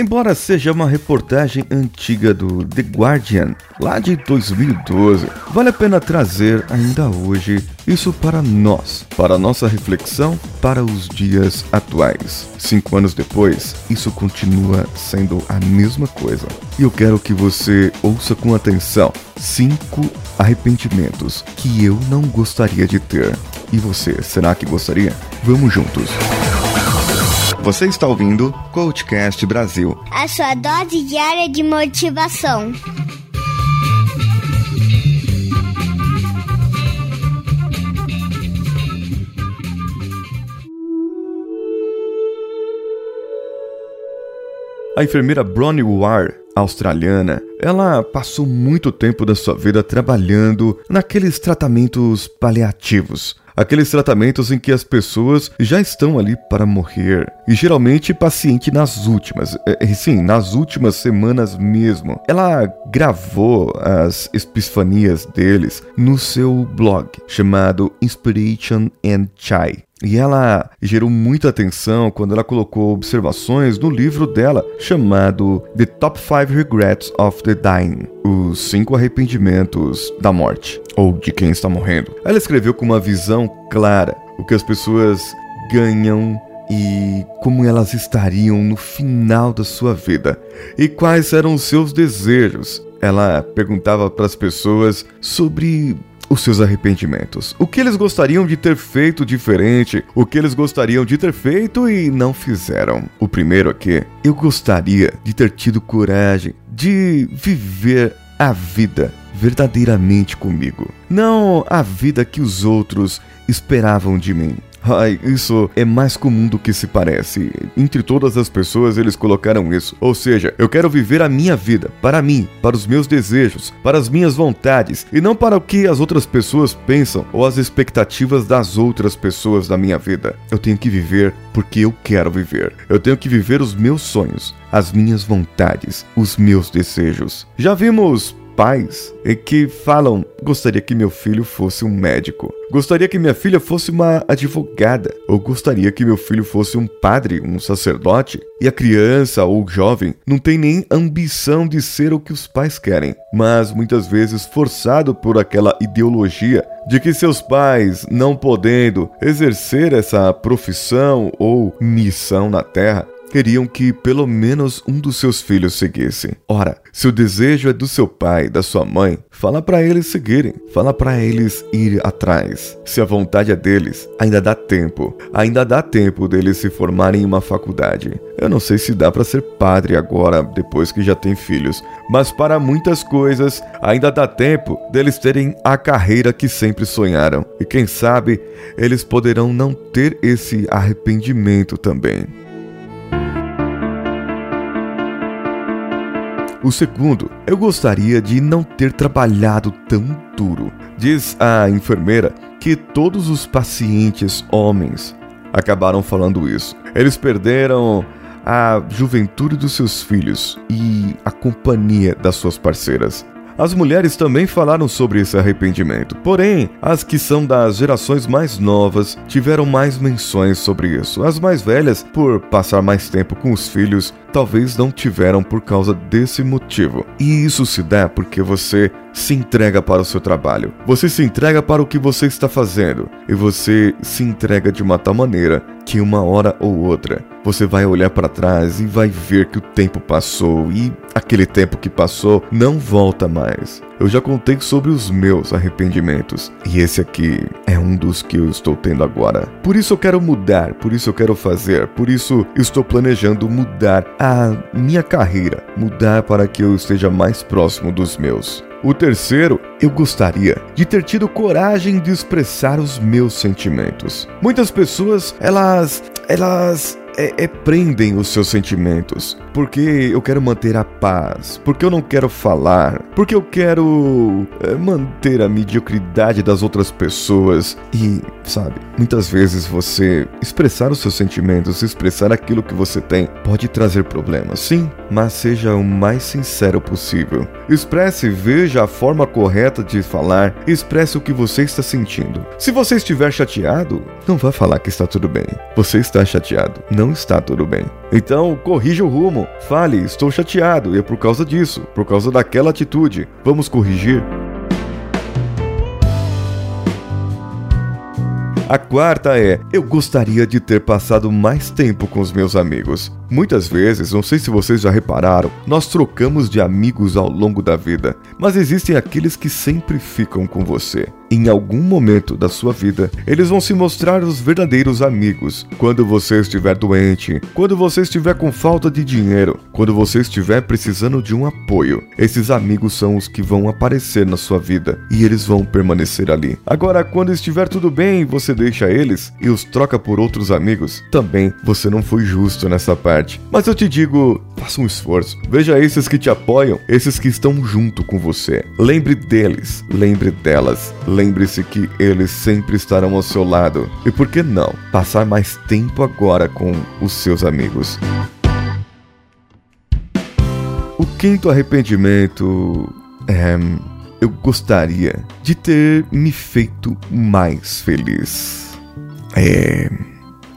Embora seja uma reportagem antiga do The Guardian, lá de 2012, vale a pena trazer ainda hoje isso para nós, para nossa reflexão, para os dias atuais. Cinco anos depois, isso continua sendo a mesma coisa. E eu quero que você ouça com atenção cinco arrependimentos que eu não gostaria de ter. E você, será que gostaria? Vamos juntos. Você está ouvindo Coachcast Brasil a sua dose diária de motivação. A enfermeira Bronnie Ware, australiana, ela passou muito tempo da sua vida trabalhando naqueles tratamentos paliativos, aqueles tratamentos em que as pessoas já estão ali para morrer. E geralmente paciente nas últimas, é, sim, nas últimas semanas mesmo. Ela gravou as epifanias deles no seu blog chamado Inspiration and Chai. E ela gerou muita atenção quando ela colocou observações no livro dela chamado The Top 5 Regrets of the Dying Os 5 Arrependimentos da Morte, ou de quem está morrendo. Ela escreveu com uma visão clara o que as pessoas ganham e como elas estariam no final da sua vida e quais eram os seus desejos. Ela perguntava para as pessoas sobre os seus arrependimentos. O que eles gostariam de ter feito diferente, o que eles gostariam de ter feito e não fizeram. O primeiro aqui, eu gostaria de ter tido coragem de viver a vida verdadeiramente comigo, não a vida que os outros esperavam de mim. Ai, isso é mais comum do que se parece. Entre todas as pessoas eles colocaram isso. Ou seja, eu quero viver a minha vida, para mim, para os meus desejos, para as minhas vontades, e não para o que as outras pessoas pensam ou as expectativas das outras pessoas da minha vida. Eu tenho que viver porque eu quero viver. Eu tenho que viver os meus sonhos, as minhas vontades, os meus desejos. Já vimos pais que falam: gostaria que meu filho fosse um médico, gostaria que minha filha fosse uma advogada, ou gostaria que meu filho fosse um padre, um sacerdote. E a criança ou jovem não tem nem ambição de ser o que os pais querem, mas muitas vezes forçado por aquela ideologia de que seus pais, não podendo exercer essa profissão ou missão na terra, queriam que pelo menos um dos seus filhos seguisse. Ora, se o desejo é do seu pai, da sua mãe, fala para eles seguirem, fala para eles ir atrás. Se a vontade é deles, ainda dá tempo, ainda dá tempo deles se formarem em uma faculdade. Eu não sei se dá para ser padre agora, depois que já tem filhos, mas para muitas coisas ainda dá tempo deles terem a carreira que sempre sonharam. E quem sabe eles poderão não ter esse arrependimento também. O segundo, eu gostaria de não ter trabalhado tão duro. Diz a enfermeira que todos os pacientes homens acabaram falando isso. Eles perderam a juventude dos seus filhos e a companhia das suas parceiras. As mulheres também falaram sobre esse arrependimento, porém, as que são das gerações mais novas tiveram mais menções sobre isso. As mais velhas, por passar mais tempo com os filhos, talvez não tiveram por causa desse motivo. E isso se dá porque você se entrega para o seu trabalho, você se entrega para o que você está fazendo e você se entrega de uma tal maneira que uma hora ou outra você vai olhar para trás e vai ver que o tempo passou e aquele tempo que passou não volta mais. Eu já contei sobre os meus arrependimentos e esse aqui é um dos que eu estou tendo agora. Por isso eu quero mudar, por isso eu quero fazer, por isso estou planejando mudar a minha carreira, mudar para que eu esteja mais próximo dos meus. O terceiro, eu gostaria de ter tido coragem de expressar os meus sentimentos. Muitas pessoas, elas, elas é, é, prendem os seus sentimentos. Porque eu quero manter a paz, porque eu não quero falar, porque eu quero é, manter a mediocridade das outras pessoas. E, sabe, muitas vezes você expressar os seus sentimentos, expressar aquilo que você tem, pode trazer problemas, sim, mas seja o mais sincero possível. Expresse, veja a forma correta de falar, expresse o que você está sentindo. Se você estiver chateado, não vá falar que está tudo bem. Você está chateado. Não não está tudo bem. Então, corrija o rumo. Fale, estou chateado e é por causa disso, por causa daquela atitude. Vamos corrigir. A quarta é: eu gostaria de ter passado mais tempo com os meus amigos. Muitas vezes, não sei se vocês já repararam, nós trocamos de amigos ao longo da vida, mas existem aqueles que sempre ficam com você. Em algum momento da sua vida, eles vão se mostrar os verdadeiros amigos. Quando você estiver doente, quando você estiver com falta de dinheiro, quando você estiver precisando de um apoio, esses amigos são os que vão aparecer na sua vida e eles vão permanecer ali. Agora, quando estiver tudo bem, você deixa eles e os troca por outros amigos, também você não foi justo nessa parte. Mas eu te digo, faça um esforço. Veja esses que te apoiam, esses que estão junto com você. Lembre deles, lembre delas. Lembre-se que eles sempre estarão ao seu lado. E por que não passar mais tempo agora com os seus amigos? O quinto arrependimento é. Eu gostaria de ter me feito mais feliz. É.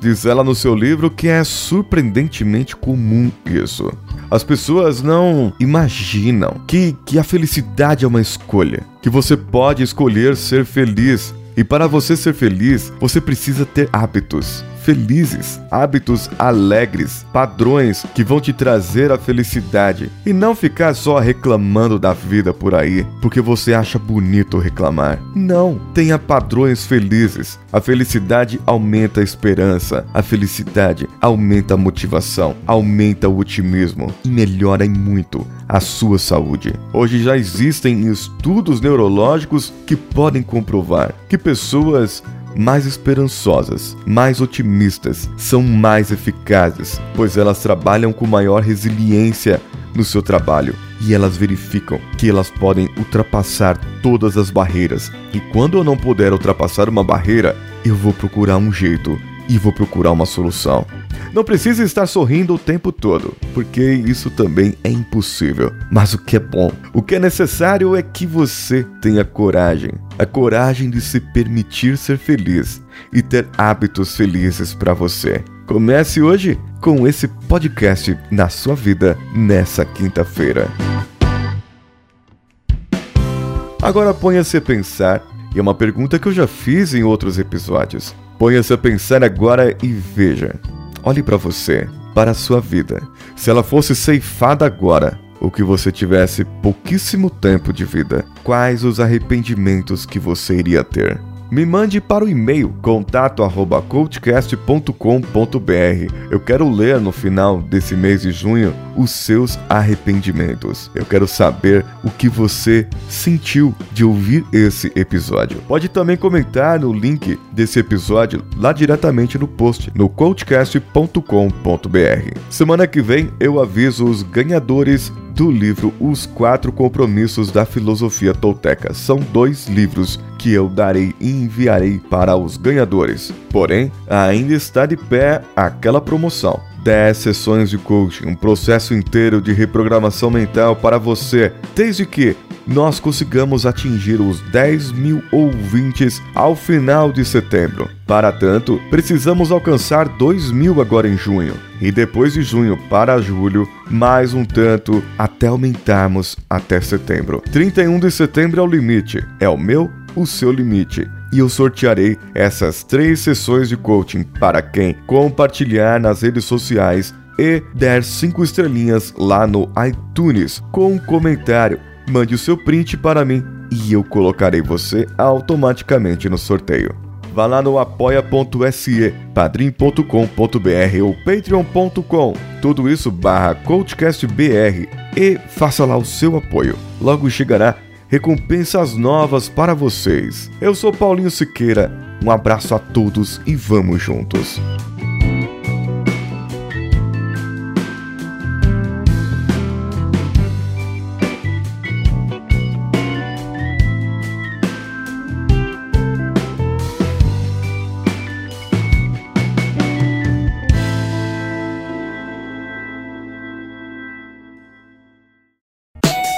Diz ela no seu livro que é surpreendentemente comum isso. As pessoas não imaginam que, que a felicidade é uma escolha, que você pode escolher ser feliz. E para você ser feliz, você precisa ter hábitos felizes, hábitos alegres, padrões que vão te trazer a felicidade e não ficar só reclamando da vida por aí porque você acha bonito reclamar. Não, tenha padrões felizes. A felicidade aumenta a esperança, a felicidade aumenta a motivação, aumenta o otimismo e melhora em muito a sua saúde. Hoje já existem estudos neurológicos que podem comprovar que pessoas mais esperançosas, mais otimistas, são mais eficazes, pois elas trabalham com maior resiliência no seu trabalho e elas verificam que elas podem ultrapassar todas as barreiras. E quando eu não puder ultrapassar uma barreira, eu vou procurar um jeito e vou procurar uma solução. Não precisa estar sorrindo o tempo todo, porque isso também é impossível. Mas o que é bom, o que é necessário é que você tenha coragem a coragem de se permitir ser feliz e ter hábitos felizes para você. Comece hoje com esse podcast na sua vida nessa quinta-feira. Agora ponha-se a pensar, e é uma pergunta que eu já fiz em outros episódios. Ponha-se a pensar agora e veja. Olhe para você, para a sua vida. Se ela fosse ceifada agora, ou que você tivesse pouquíssimo tempo de vida, quais os arrependimentos que você iria ter? Me mande para o e-mail contato@coachcast.com.br. Eu quero ler no final desse mês de junho os seus arrependimentos. Eu quero saber o que você sentiu de ouvir esse episódio. Pode também comentar no link desse episódio lá diretamente no post no coachcast.com.br. Semana que vem eu aviso os ganhadores do livro Os Quatro Compromissos da Filosofia Tolteca. São dois livros que eu darei e enviarei para os ganhadores. Porém, ainda está de pé aquela promoção. 10 sessões de coaching, um processo inteiro de reprogramação mental para você, desde que nós consigamos atingir os 10 mil ouvintes ao final de setembro. Para tanto, precisamos alcançar 2 mil agora em junho, e depois de junho para julho, mais um tanto até aumentarmos até setembro. 31 de setembro é o limite, é o meu, o seu limite e eu sortearei essas três sessões de coaching para quem compartilhar nas redes sociais e der cinco estrelinhas lá no iTunes com um comentário mande o seu print para mim e eu colocarei você automaticamente no sorteio. Vá lá no apoia.se, padrim.com.br ou patreon.com, tudo isso barra coachcastbr e faça lá o seu apoio. Logo chegará recompensas novas para vocês. Eu sou Paulinho Siqueira, um abraço a todos e vamos juntos.